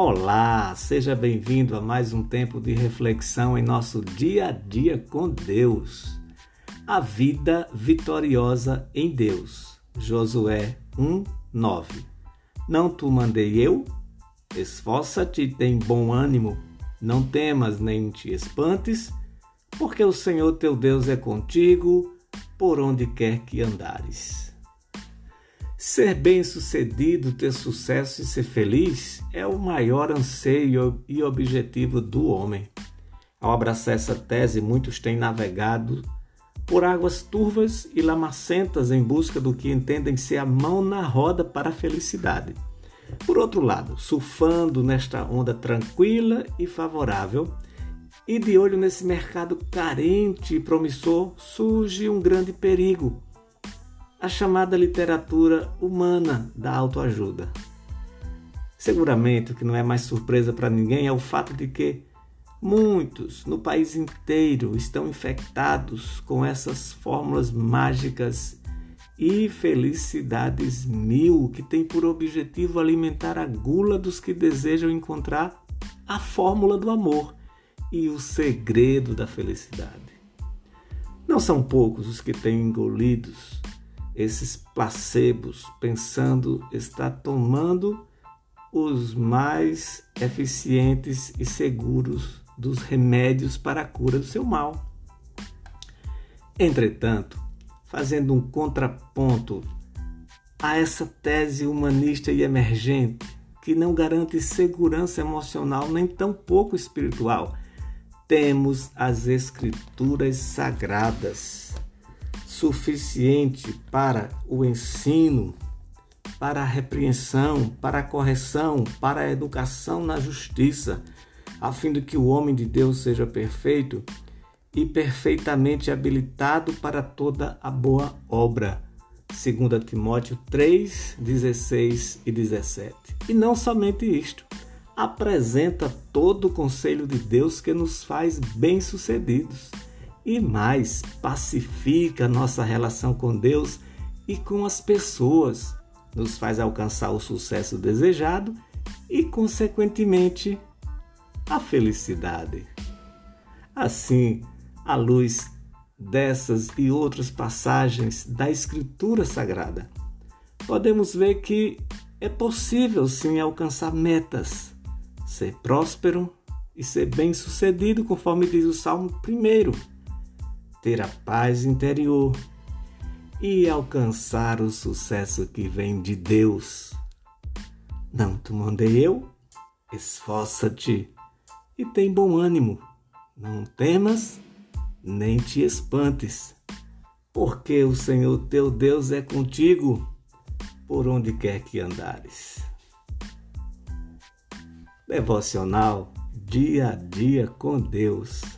Olá, seja bem-vindo a mais um tempo de reflexão em nosso dia a dia com Deus. A vida vitoriosa em Deus. Josué 1:9. Não tu mandei eu? Esforça-te e tem bom ânimo. Não temas nem te espantes, porque o Senhor teu Deus é contigo por onde quer que andares. Ser bem-sucedido, ter sucesso e ser feliz é o maior anseio e objetivo do homem. Ao abraçar essa tese, muitos têm navegado por águas turvas e lamacentas em busca do que entendem ser a mão na roda para a felicidade. Por outro lado, surfando nesta onda tranquila e favorável, e de olho nesse mercado carente e promissor, surge um grande perigo a chamada literatura humana da autoajuda. Seguramente o que não é mais surpresa para ninguém é o fato de que muitos no país inteiro estão infectados com essas fórmulas mágicas e felicidades mil que têm por objetivo alimentar a gula dos que desejam encontrar a fórmula do amor e o segredo da felicidade. Não são poucos os que têm engolidos esses placebos, pensando estar tomando os mais eficientes e seguros dos remédios para a cura do seu mal. Entretanto, fazendo um contraponto a essa tese humanista e emergente, que não garante segurança emocional nem tampouco espiritual, temos as Escrituras Sagradas suficiente para o ensino, para a repreensão, para a correção, para a educação na justiça, a fim de que o homem de Deus seja perfeito e perfeitamente habilitado para toda a boa obra. 2 Timóteo 3, 16 e 17. E não somente isto, apresenta todo o conselho de Deus que nos faz bem-sucedidos e mais pacifica nossa relação com Deus e com as pessoas, nos faz alcançar o sucesso desejado e, consequentemente, a felicidade. Assim, à luz dessas e outras passagens da Escritura Sagrada, podemos ver que é possível sim alcançar metas, ser próspero e ser bem-sucedido, conforme diz o Salmo 1 ter a paz interior e alcançar o sucesso que vem de Deus. Não te mandei eu? Esforça-te e tem bom ânimo. Não temas, nem te espantes, porque o Senhor teu Deus é contigo por onde quer que andares. Devocional Dia a Dia com Deus.